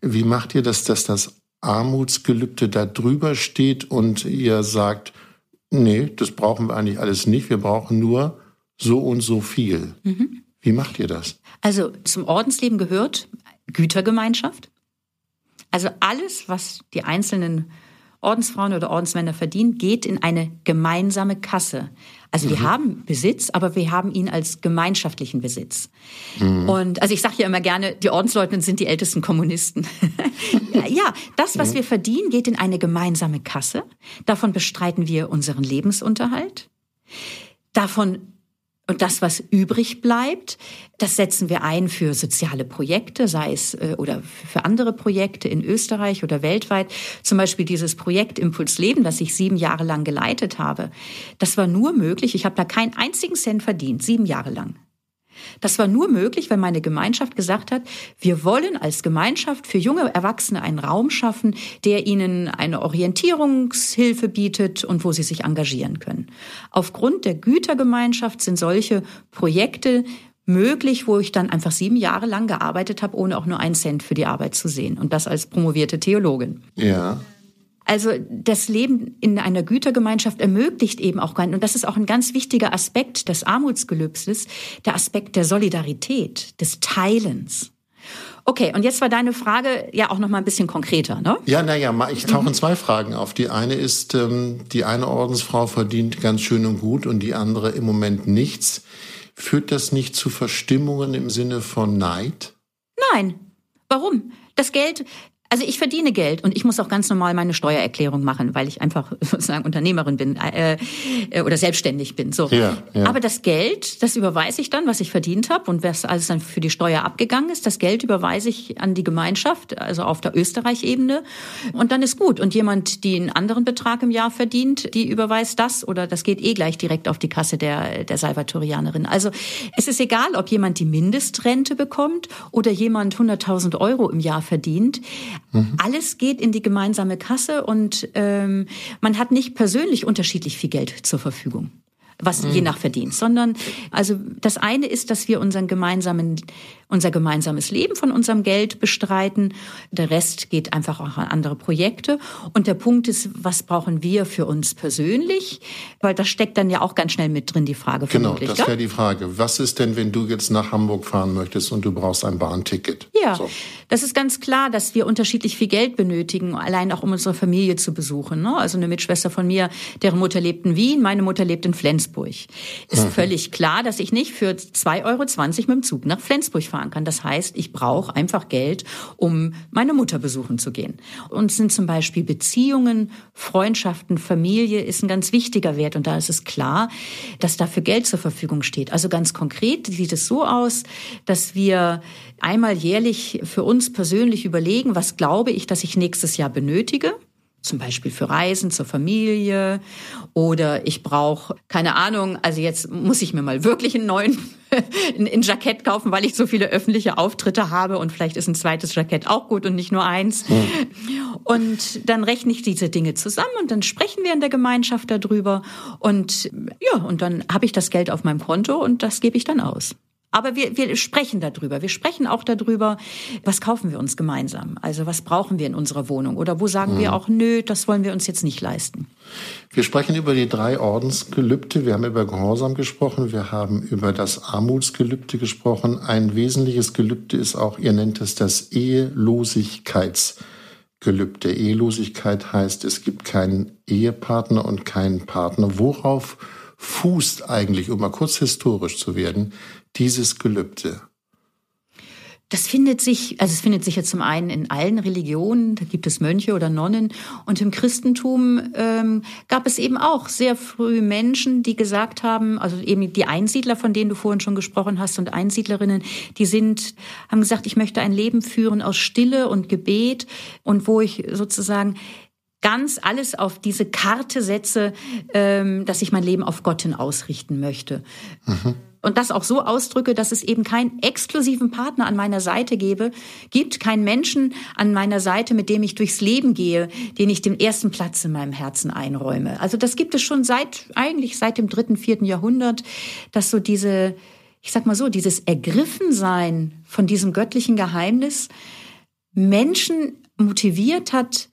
Wie macht ihr das, dass das Armutsgelübde da drüber steht und ihr sagt, nee, das brauchen wir eigentlich alles nicht, wir brauchen nur so und so viel. Mhm. Wie macht ihr das? Also zum Ordensleben gehört Gütergemeinschaft. Also alles, was die einzelnen Ordensfrauen oder Ordensmänner verdienen, geht in eine gemeinsame Kasse. Also mhm. wir haben Besitz, aber wir haben ihn als gemeinschaftlichen Besitz. Mhm. Und also ich sage ja immer gerne, die Ordensleutnanten sind die ältesten Kommunisten. ja, das, was mhm. wir verdienen, geht in eine gemeinsame Kasse. Davon bestreiten wir unseren Lebensunterhalt. Davon und das, was übrig bleibt, das setzen wir ein für soziale Projekte, sei es äh, oder für andere Projekte in Österreich oder weltweit. Zum Beispiel dieses Projekt Impuls Leben, das ich sieben Jahre lang geleitet habe. Das war nur möglich. Ich habe da keinen einzigen Cent verdient, sieben Jahre lang. Das war nur möglich, weil meine Gemeinschaft gesagt hat, wir wollen als Gemeinschaft für junge Erwachsene einen Raum schaffen, der ihnen eine Orientierungshilfe bietet und wo sie sich engagieren können. Aufgrund der Gütergemeinschaft sind solche Projekte möglich, wo ich dann einfach sieben Jahre lang gearbeitet habe, ohne auch nur einen Cent für die Arbeit zu sehen. Und das als promovierte Theologin. Ja. Also das Leben in einer Gütergemeinschaft ermöglicht eben auch, und das ist auch ein ganz wichtiger Aspekt des Armutsgelübses, der Aspekt der Solidarität, des Teilens. Okay, und jetzt war deine Frage ja auch noch mal ein bisschen konkreter, ne? Ja, naja, ich tauche in zwei Fragen auf. Die eine ist, ähm, die eine Ordensfrau verdient ganz schön und gut und die andere im Moment nichts. Führt das nicht zu Verstimmungen im Sinne von Neid? Nein. Warum? Das Geld, also ich verdiene Geld und ich muss auch ganz normal meine Steuererklärung machen, weil ich einfach sozusagen Unternehmerin bin äh, äh, oder selbstständig bin. So. Ja, ja. Aber das Geld, das überweise ich dann, was ich verdient habe und was alles dann für die Steuer abgegangen ist, das Geld überweise ich an die Gemeinschaft, also auf der Österreich-Ebene und dann ist gut. Und jemand, die einen anderen Betrag im Jahr verdient, die überweist das oder das geht eh gleich direkt auf die Kasse der, der Salvatorianerin. Also es ist egal, ob jemand die Mindestrente bekommt oder jemand 100.000 Euro im Jahr verdient. Mhm. Alles geht in die gemeinsame Kasse und ähm, man hat nicht persönlich unterschiedlich viel Geld zur Verfügung was je mhm. nach Verdienst, sondern also das eine ist, dass wir unseren gemeinsamen unser gemeinsames Leben von unserem Geld bestreiten. Der Rest geht einfach auch an andere Projekte. Und der Punkt ist, was brauchen wir für uns persönlich? Weil das steckt dann ja auch ganz schnell mit drin, die Frage. Genau, das wäre die Frage. Was ist denn, wenn du jetzt nach Hamburg fahren möchtest und du brauchst ein Bahnticket? Ja, so. das ist ganz klar, dass wir unterschiedlich viel Geld benötigen, allein auch um unsere Familie zu besuchen. Ne? Also eine Mitschwester von mir, deren Mutter lebt in Wien, meine Mutter lebt in Flensburg. Ist mhm. völlig klar, dass ich nicht für 2,20 Euro mit dem Zug nach Flensburg fahre fahren kann. Das heißt, ich brauche einfach Geld, um meine Mutter besuchen zu gehen. Und sind zum Beispiel Beziehungen, Freundschaften, Familie ist ein ganz wichtiger Wert. Und da ist es klar, dass dafür Geld zur Verfügung steht. Also ganz konkret sieht es so aus, dass wir einmal jährlich für uns persönlich überlegen, was glaube ich, dass ich nächstes Jahr benötige zum Beispiel für Reisen zur Familie oder ich brauche keine Ahnung, also jetzt muss ich mir mal wirklich einen neuen ein, ein Jackett kaufen, weil ich so viele öffentliche Auftritte habe und vielleicht ist ein zweites Jackett auch gut und nicht nur eins. Mhm. Und dann rechne ich diese Dinge zusammen und dann sprechen wir in der Gemeinschaft darüber und ja, und dann habe ich das Geld auf meinem Konto und das gebe ich dann aus. Aber wir, wir sprechen darüber. Wir sprechen auch darüber, was kaufen wir uns gemeinsam? Also was brauchen wir in unserer Wohnung? Oder wo sagen mhm. wir auch, nö, das wollen wir uns jetzt nicht leisten? Wir sprechen über die drei Ordensgelübde. Wir haben über Gehorsam gesprochen. Wir haben über das Armutsgelübde gesprochen. Ein wesentliches Gelübde ist auch, ihr nennt es das Ehelosigkeitsgelübde. Ehelosigkeit heißt, es gibt keinen Ehepartner und keinen Partner. Worauf fußt eigentlich, um mal kurz historisch zu werden, dieses Gelübde? Das findet sich, also es findet sich ja zum einen in allen Religionen, da gibt es Mönche oder Nonnen, und im Christentum ähm, gab es eben auch sehr früh Menschen, die gesagt haben, also eben die Einsiedler, von denen du vorhin schon gesprochen hast, und Einsiedlerinnen, die sind, haben gesagt, ich möchte ein Leben führen aus Stille und Gebet und wo ich sozusagen ganz alles auf diese Karte setze, ähm, dass ich mein Leben auf Gott hin ausrichten möchte. Mhm. Und das auch so ausdrücke, dass es eben keinen exklusiven Partner an meiner Seite gebe, gibt keinen Menschen an meiner Seite, mit dem ich durchs Leben gehe, den ich den ersten Platz in meinem Herzen einräume. Also das gibt es schon seit, eigentlich seit dem dritten, vierten Jahrhundert, dass so diese, ich sag mal so, dieses Ergriffensein von diesem göttlichen Geheimnis Menschen motiviert hat,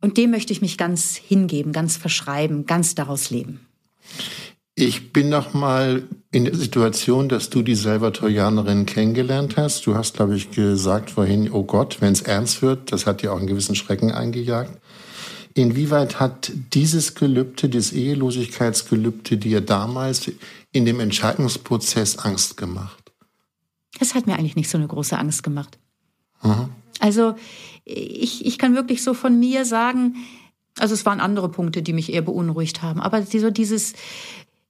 und dem möchte ich mich ganz hingeben, ganz verschreiben, ganz daraus leben. Ich bin noch mal in der Situation, dass du die Salvatorianerin kennengelernt hast. Du hast, glaube ich, gesagt vorhin, oh Gott, wenn es ernst wird, das hat dir auch einen gewissen Schrecken eingejagt. Inwieweit hat dieses Gelübde, das Ehelosigkeitsgelübde dir damals in dem Entscheidungsprozess Angst gemacht? Es hat mir eigentlich nicht so eine große Angst gemacht. Mhm. Also ich, ich kann wirklich so von mir sagen, also es waren andere Punkte, die mich eher beunruhigt haben, aber so dieses,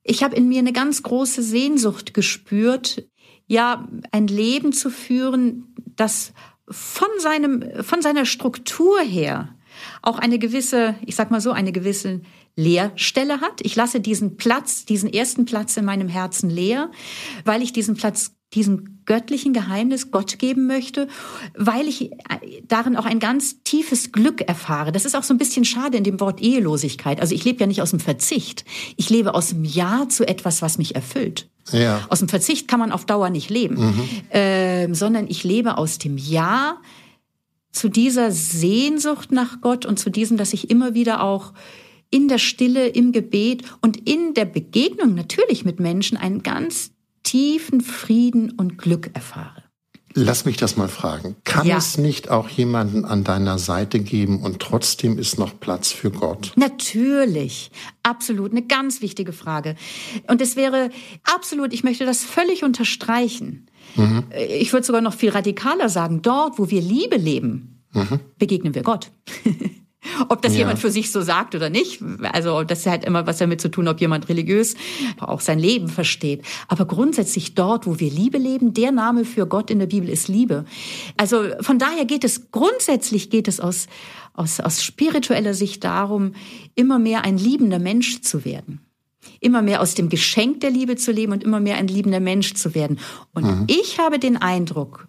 ich habe in mir eine ganz große Sehnsucht gespürt, ja, ein Leben zu führen, das von seinem, von seiner Struktur her auch eine gewisse, ich sag mal so, eine gewisse Leerstelle hat. Ich lasse diesen Platz, diesen ersten Platz in meinem Herzen leer, weil ich diesen Platz diesem göttlichen Geheimnis Gott geben möchte, weil ich darin auch ein ganz tiefes Glück erfahre. Das ist auch so ein bisschen schade in dem Wort Ehelosigkeit. Also ich lebe ja nicht aus dem Verzicht. Ich lebe aus dem Ja zu etwas, was mich erfüllt. Ja. Aus dem Verzicht kann man auf Dauer nicht leben, mhm. ähm, sondern ich lebe aus dem Ja zu dieser Sehnsucht nach Gott und zu diesem, dass ich immer wieder auch in der Stille, im Gebet und in der Begegnung natürlich mit Menschen einen ganz tiefen Frieden und Glück erfahre. Lass mich das mal fragen. Kann ja. es nicht auch jemanden an deiner Seite geben und trotzdem ist noch Platz für Gott? Natürlich. Absolut. Eine ganz wichtige Frage. Und es wäre absolut, ich möchte das völlig unterstreichen. Mhm. Ich würde sogar noch viel radikaler sagen, dort, wo wir Liebe leben, mhm. begegnen wir Gott. Ob das ja. jemand für sich so sagt oder nicht, also das hat immer was damit zu tun, ob jemand religiös auch sein Leben versteht. Aber grundsätzlich dort, wo wir Liebe leben, der Name für Gott in der Bibel ist Liebe. Also von daher geht es grundsätzlich geht es aus aus, aus spiritueller Sicht darum, immer mehr ein liebender Mensch zu werden. immer mehr aus dem Geschenk der Liebe zu leben und immer mehr ein liebender Mensch zu werden. Und mhm. ich habe den Eindruck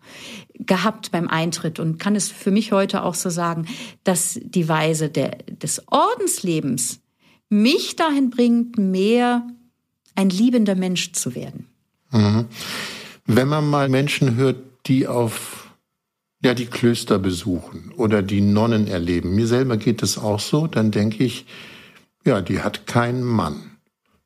gehabt beim Eintritt und kann es für mich heute auch so sagen, dass die Weise der, des Ordenslebens mich dahin bringt, mehr ein liebender Mensch zu werden. Mhm. Wenn man mal Menschen hört, die auf ja, die Klöster besuchen oder die Nonnen erleben. Mir selber geht es auch so, dann denke ich, ja, die hat keinen Mann.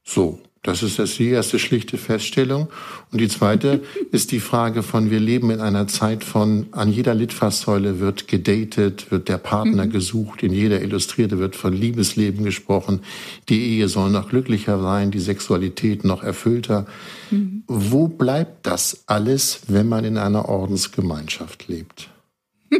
So, das ist das die erste schlichte Feststellung. Und die zweite ist die Frage von, wir leben in einer Zeit von, an jeder Litfaßsäule wird gedatet, wird der Partner mhm. gesucht, in jeder Illustrierte wird von Liebesleben gesprochen. Die Ehe soll noch glücklicher sein, die Sexualität noch erfüllter. Mhm. Wo bleibt das alles, wenn man in einer Ordensgemeinschaft lebt?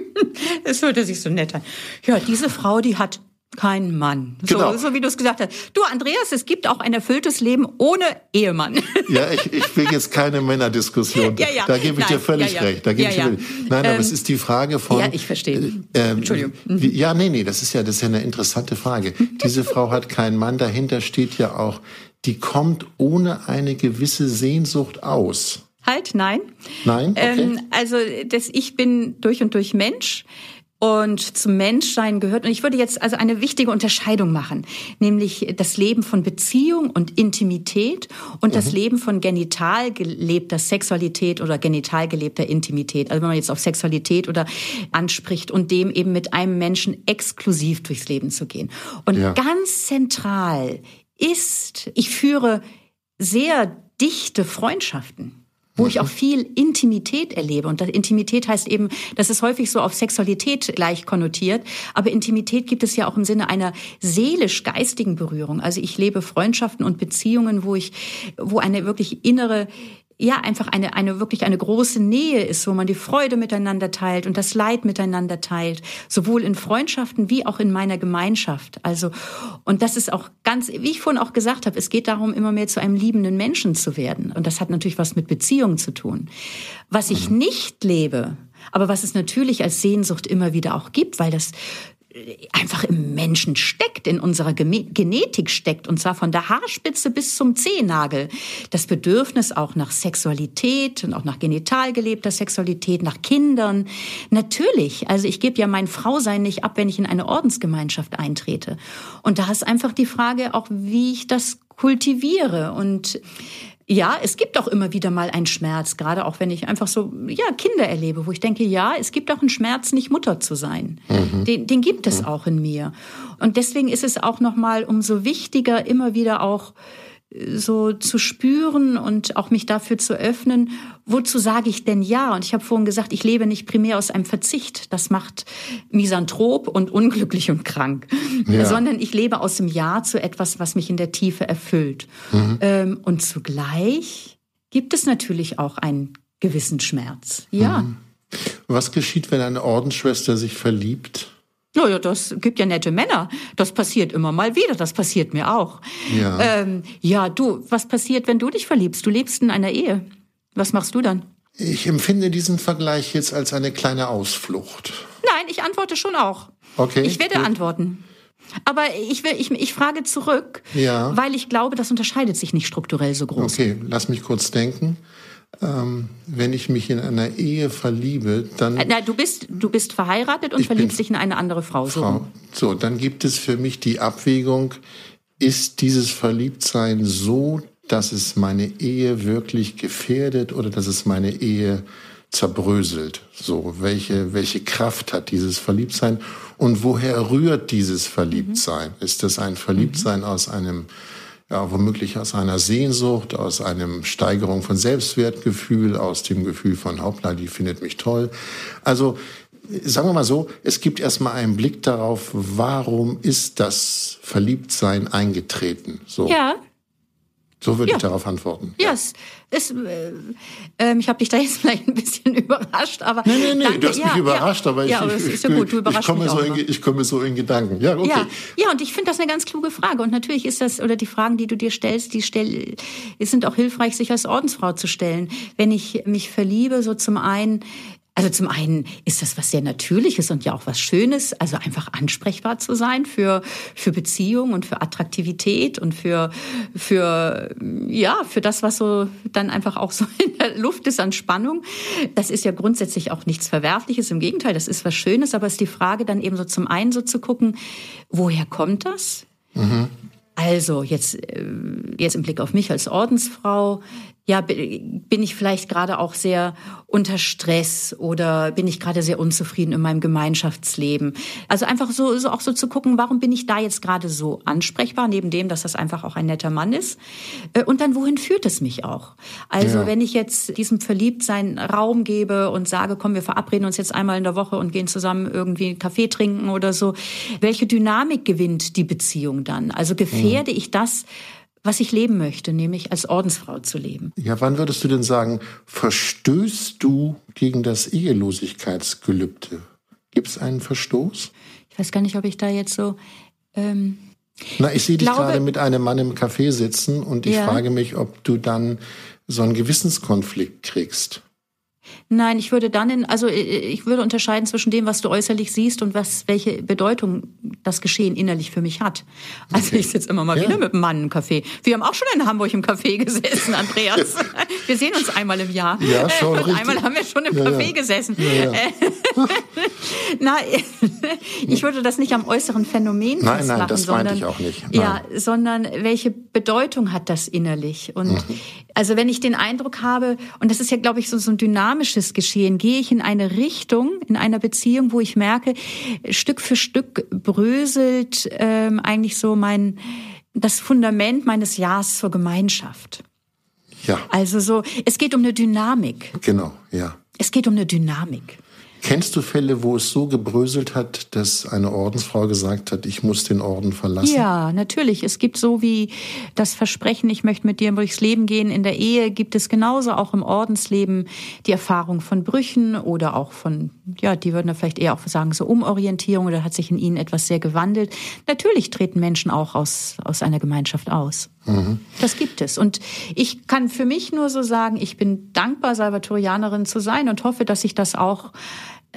Es hört sich so nett an. Ja, diese Frau, die hat kein Mann. Genau. So, so wie du es gesagt hast. Du, Andreas, es gibt auch ein erfülltes Leben ohne Ehemann. Ja, ich, ich will jetzt keine Männerdiskussion. Ja, ja. Da gebe ich Nein, dir völlig ja, ja. recht. Da gebe ja, ich dir, Nein, ähm, aber es ist die Frage von. Ja, ich verstehe. Äh, ähm, Entschuldigung. Wie, ja, nee, nee, das ist ja, das ist ja eine interessante Frage. Diese Frau hat keinen Mann. Dahinter steht ja auch, die kommt ohne eine gewisse Sehnsucht aus. Halt, nein. Nein. Okay. Ähm, also, das, ich bin durch und durch Mensch und zum Menschsein gehört. Und ich würde jetzt also eine wichtige Unterscheidung machen, nämlich das Leben von Beziehung und Intimität und mhm. das Leben von genital gelebter Sexualität oder genital gelebter Intimität. Also wenn man jetzt auf Sexualität oder anspricht und dem eben mit einem Menschen exklusiv durchs Leben zu gehen. Und ja. ganz zentral ist, ich führe sehr dichte Freundschaften wo ich auch viel Intimität erlebe. Und Intimität heißt eben, das ist häufig so auf Sexualität gleich konnotiert, aber Intimität gibt es ja auch im Sinne einer seelisch-geistigen Berührung. Also ich lebe Freundschaften und Beziehungen, wo ich, wo eine wirklich innere ja einfach eine eine wirklich eine große Nähe ist, wo man die Freude miteinander teilt und das Leid miteinander teilt, sowohl in Freundschaften wie auch in meiner Gemeinschaft. Also und das ist auch ganz, wie ich vorhin auch gesagt habe, es geht darum, immer mehr zu einem liebenden Menschen zu werden und das hat natürlich was mit Beziehungen zu tun. Was ich mhm. nicht lebe, aber was es natürlich als Sehnsucht immer wieder auch gibt, weil das einfach im Menschen steckt, in unserer Genetik steckt, und zwar von der Haarspitze bis zum Zehennagel. Das Bedürfnis auch nach Sexualität und auch nach genital gelebter Sexualität, nach Kindern. Natürlich, also ich gebe ja mein Frausein nicht ab, wenn ich in eine Ordensgemeinschaft eintrete. Und da ist einfach die Frage auch, wie ich das kultiviere und ja, es gibt auch immer wieder mal einen Schmerz, gerade auch wenn ich einfach so, ja, Kinder erlebe, wo ich denke, ja, es gibt auch einen Schmerz, nicht Mutter zu sein. Mhm. Den, den gibt es mhm. auch in mir. Und deswegen ist es auch nochmal umso wichtiger, immer wieder auch so zu spüren und auch mich dafür zu öffnen, wozu sage ich denn ja? Und ich habe vorhin gesagt, ich lebe nicht primär aus einem Verzicht. Das macht misanthrop und unglücklich und krank, ja. sondern ich lebe aus dem Ja zu etwas, was mich in der Tiefe erfüllt. Mhm. Ähm, und zugleich gibt es natürlich auch einen gewissen Schmerz. Ja. Mhm. Was geschieht, wenn eine Ordensschwester sich verliebt? Naja, das gibt ja nette Männer. Das passiert immer mal wieder. Das passiert mir auch. Ja. Ähm, ja, du, was passiert, wenn du dich verliebst? Du lebst in einer Ehe. Was machst du dann? Ich empfinde diesen Vergleich jetzt als eine kleine Ausflucht. Nein, ich antworte schon auch. Okay. Ich werde gut. antworten. Aber ich will, ich, ich frage zurück, ja. weil ich glaube, das unterscheidet sich nicht strukturell so groß. Okay, lass mich kurz denken ähm, wenn ich mich in einer Ehe verliebe, dann. Äh, na, du bist, du bist verheiratet und verliebst dich in eine andere Frau. Frau. So. so, dann gibt es für mich die Abwägung, ist dieses Verliebtsein so, dass es meine Ehe wirklich gefährdet oder dass es meine Ehe zerbröselt? So, welche, welche Kraft hat dieses Verliebtsein und woher rührt dieses Verliebtsein? Mhm. Ist das ein Verliebtsein mhm. aus einem ja, womöglich aus einer Sehnsucht, aus einem Steigerung von Selbstwertgefühl, aus dem Gefühl von hoppla, die findet mich toll. Also, sagen wir mal so, es gibt erstmal einen Blick darauf, warum ist das Verliebtsein eingetreten? So. Ja. So würde ja. ich darauf antworten. Ja, yes. es, äh, äh, ich habe dich da jetzt vielleicht ein bisschen überrascht, aber nee, nee, nee, danke. du hast mich ja, überrascht, aber ich, ja, aber ich, ja gut, ich, komme so in, ich komme so in Gedanken. Ja, okay. Ja, ja und ich finde das eine ganz kluge Frage und natürlich ist das oder die Fragen, die du dir stellst, die stell, sind auch hilfreich, sich als Ordensfrau zu stellen. Wenn ich mich verliebe, so zum einen Also zum einen ist das was sehr Natürliches und ja auch was Schönes, also einfach ansprechbar zu sein für, für Beziehung und für Attraktivität und für, für, ja, für das, was so dann einfach auch so in der Luft ist an Spannung. Das ist ja grundsätzlich auch nichts Verwerfliches, im Gegenteil, das ist was Schönes, aber es ist die Frage dann eben so zum einen so zu gucken, woher kommt das? Mhm. Also jetzt, äh, jetzt im Blick auf mich als Ordensfrau, ja, bin ich vielleicht gerade auch sehr unter Stress oder bin ich gerade sehr unzufrieden in meinem Gemeinschaftsleben? Also einfach so, so auch so zu gucken, warum bin ich da jetzt gerade so ansprechbar, neben dem, dass das einfach auch ein netter Mann ist? Äh, und dann, wohin führt es mich auch? Also ja. wenn ich jetzt diesem Verliebtsein Raum gebe und sage, komm, wir verabreden uns jetzt einmal in der Woche und gehen zusammen irgendwie einen Kaffee trinken oder so, welche Dynamik gewinnt die Beziehung dann? Also gefährde mhm. ich das, was ich leben möchte, nämlich als Ordensfrau zu leben. Ja, wann würdest du denn sagen, verstößt du gegen das Ehelosigkeitsgelübde? Gibt es einen Verstoß? Ich weiß gar nicht, ob ich da jetzt so. Ähm, Na, ich sehe dich gerade mit einem Mann im Café sitzen und ich ja. frage mich, ob du dann so einen Gewissenskonflikt kriegst. Nein, ich würde dann in, also äh, ich würde unterscheiden zwischen dem, was du äußerlich siehst und was, welche Bedeutung das Geschehen innerlich für mich hat. Also okay. ich sitze immer mal ja. wieder mit einem Mann im Café. Wir haben auch schon in Hamburg im Café gesessen, Andreas. wir sehen uns einmal im Jahr. Ja, schon und einmal haben wir schon im ja, Café ja. gesessen. Ja, Na, ich würde das nicht am äußeren Phänomen nein, festmachen, nein, das sondern, ich auch nicht. Nein. Ja, sondern welche Bedeutung hat das innerlich? Und mhm. also wenn ich den Eindruck habe, und das ist ja, glaube ich, so, so ein dynamisches Geschehen, gehe ich in eine Richtung, in einer Beziehung, wo ich merke, Stück für Stück bröselt ähm, eigentlich so mein das Fundament meines Jahres zur Gemeinschaft. Ja. Also so, es geht um eine Dynamik. Genau, ja. Es geht um eine Dynamik. Kennst du Fälle, wo es so gebröselt hat, dass eine Ordensfrau gesagt hat, ich muss den Orden verlassen? Ja, natürlich. Es gibt so wie das Versprechen, ich möchte mit dir durchs Leben gehen. In der Ehe gibt es genauso auch im Ordensleben die Erfahrung von Brüchen oder auch von, ja, die würden da vielleicht eher auch sagen, so Umorientierung oder hat sich in ihnen etwas sehr gewandelt. Natürlich treten Menschen auch aus, aus einer Gemeinschaft aus. Mhm. Das gibt es. Und ich kann für mich nur so sagen, ich bin dankbar, Salvatorianerin zu sein und hoffe, dass ich das auch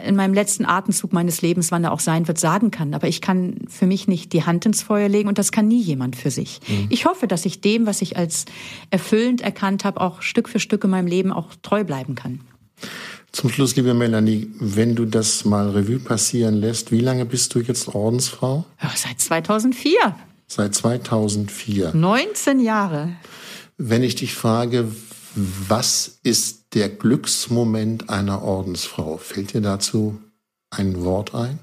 in meinem letzten Atemzug meines Lebens, wann er auch sein wird, sagen kann. Aber ich kann für mich nicht die Hand ins Feuer legen und das kann nie jemand für sich. Mhm. Ich hoffe, dass ich dem, was ich als erfüllend erkannt habe, auch Stück für Stück in meinem Leben auch treu bleiben kann. Zum Schluss, liebe Melanie, wenn du das mal Revue passieren lässt, wie lange bist du jetzt Ordensfrau? Ja, seit 2004. Seit 2004. 19 Jahre. Wenn ich dich frage, was ist der Glücksmoment einer Ordensfrau? Fällt dir dazu ein Wort ein?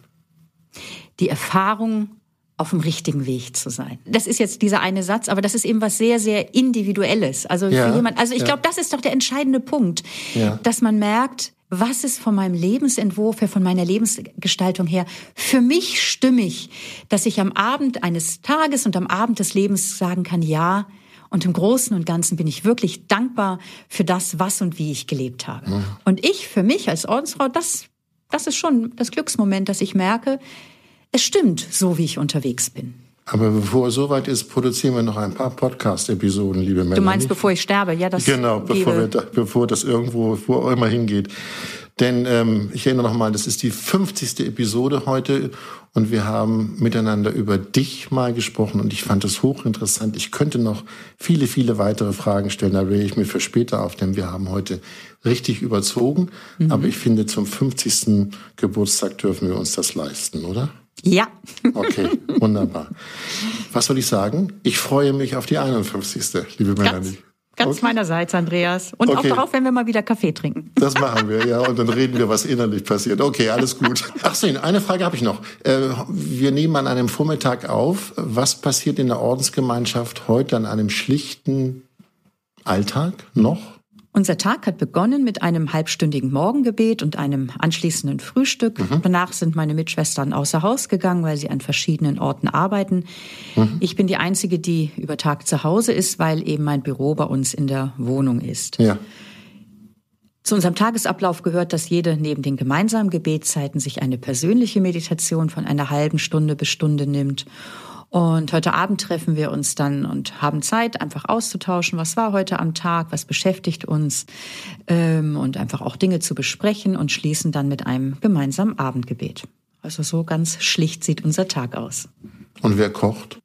Die Erfahrung, auf dem richtigen Weg zu sein. Das ist jetzt dieser eine Satz, aber das ist eben was sehr, sehr Individuelles. Also ja, für jemand, also ich ja. glaube, das ist doch der entscheidende Punkt, ja. dass man merkt, was ist von meinem Lebensentwurf her, von meiner Lebensgestaltung her für mich stimmig, dass ich am Abend eines Tages und am Abend des Lebens sagen kann, ja, und im Großen und Ganzen bin ich wirklich dankbar für das, was und wie ich gelebt habe. Mhm. Und ich für mich als Ordensfrau, das, das ist schon das Glücksmoment, dass ich merke, es stimmt, so wie ich unterwegs bin. Aber bevor es soweit ist, produzieren wir noch ein paar Podcast-Episoden, liebe Männer. Du meinst, bevor ich sterbe? Ja, das Genau, bevor, wir bevor das irgendwo, wo auch immer hingeht. Denn ähm, ich erinnere noch mal, das ist die 50. Episode heute und wir haben miteinander über dich mal gesprochen und ich fand es hochinteressant. Ich könnte noch viele, viele weitere Fragen stellen, da will ich mir für später auf, denn wir haben heute richtig überzogen. Mhm. Aber ich finde, zum 50. Geburtstag dürfen wir uns das leisten, oder? Ja. Okay, wunderbar. Was soll ich sagen? Ich freue mich auf die 51. liebe Melanie. Ganz okay. meinerseits, Andreas. Und okay. auch darauf, wenn wir mal wieder Kaffee trinken. Das machen wir, ja. Und dann reden wir, was innerlich passiert. Okay, alles gut. Ach so, eine Frage habe ich noch. Äh, wir nehmen an einem Vormittag auf. Was passiert in der Ordensgemeinschaft heute an einem schlichten Alltag noch? Unser Tag hat begonnen mit einem halbstündigen Morgengebet und einem anschließenden Frühstück. Mhm. Danach sind meine Mitschwestern außer Haus gegangen, weil sie an verschiedenen Orten arbeiten. Mhm. Ich bin die Einzige, die über Tag zu Hause ist, weil eben mein Büro bei uns in der Wohnung ist. Ja. Zu unserem Tagesablauf gehört, dass jede neben den gemeinsamen Gebetszeiten sich eine persönliche Meditation von einer halben Stunde bis Stunde nimmt Und heute Abend treffen wir uns dann und haben Zeit, einfach auszutauschen, was war heute am Tag, was beschäftigt uns ähm, und einfach auch Dinge zu besprechen und schließen dann mit einem gemeinsamen Abendgebet. Also so ganz schlicht sieht unser Tag aus. Und wer kocht?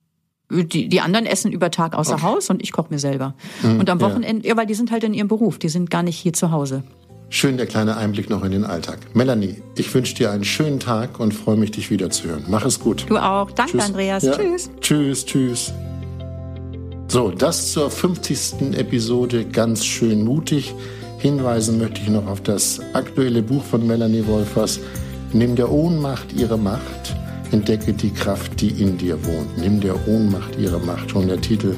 Die, die anderen essen über Tag außer okay. Haus und ich koche mir selber. Mhm, und am Wochenende, ja. ja, weil die sind halt in ihrem Beruf, die sind gar nicht hier zu Hause. Schön der kleine Einblick noch in den Alltag. Melanie, ich wünsche dir einen schönen Tag und freue mich, dich wiederzuhören. Mach es gut. Du auch. Danke, tschüss. Andreas. Ja. Tschüss. Tschüss, tschüss. So, das zur 50. Episode ganz schön mutig. Hinweisen möchte ich noch auf das aktuelle Buch von Melanie Wolfers. Nimm der Ohnmacht ihre Macht, entdecke die Kraft, die in dir wohnt. Nimm der Ohnmacht ihre Macht. Schon der Titel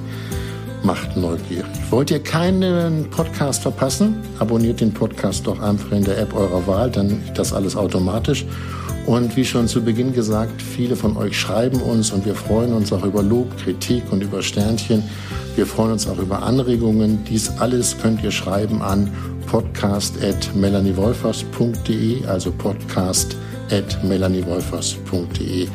macht neugierig. Wollt ihr keinen Podcast verpassen? Abonniert den Podcast doch einfach in der App eurer Wahl, dann das alles automatisch. Und wie schon zu Beginn gesagt, viele von euch schreiben uns und wir freuen uns auch über Lob, Kritik und über Sternchen. Wir freuen uns auch über Anregungen. Dies alles könnt ihr schreiben an podcast.melaniewolfers.de, also podcast.melaniewolfers.de.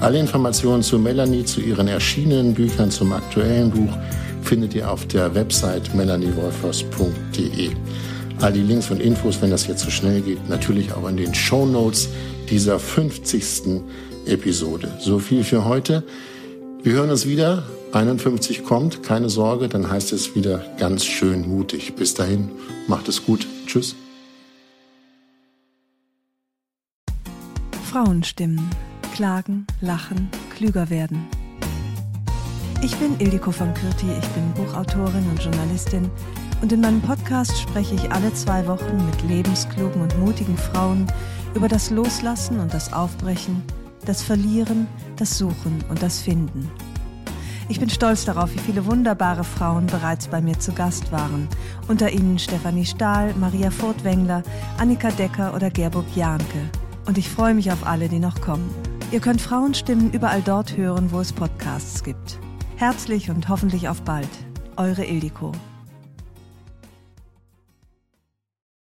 Alle Informationen zu Melanie, zu ihren erschienenen Büchern, zum aktuellen Buch findet ihr auf der Website melaniewolfers.de. All die Links und Infos, wenn das jetzt zu so schnell geht, natürlich auch in den Show Notes dieser 50. Episode. So viel für heute. Wir hören uns wieder. 51 kommt, keine Sorge, dann heißt es wieder ganz schön mutig. Bis dahin, macht es gut. Tschüss. Frauenstimmen. Klagen, lachen, klüger werden. Ich bin Ildiko von Kürti, ich bin Buchautorin und Journalistin und in meinem Podcast spreche ich alle zwei Wochen mit lebensklugen und mutigen Frauen über das Loslassen und das Aufbrechen, das Verlieren, das Suchen und das Finden. Ich bin stolz darauf, wie viele wunderbare Frauen bereits bei mir zu Gast waren. Unter ihnen Stefanie Stahl, Maria Furtwängler, Annika Decker oder Gerburg Jahnke. Und ich freue mich auf alle, die noch kommen. Ihr könnt Frauenstimmen überall dort hören, wo es Podcasts gibt. Herzlich und hoffentlich auf bald. Eure Ildiko.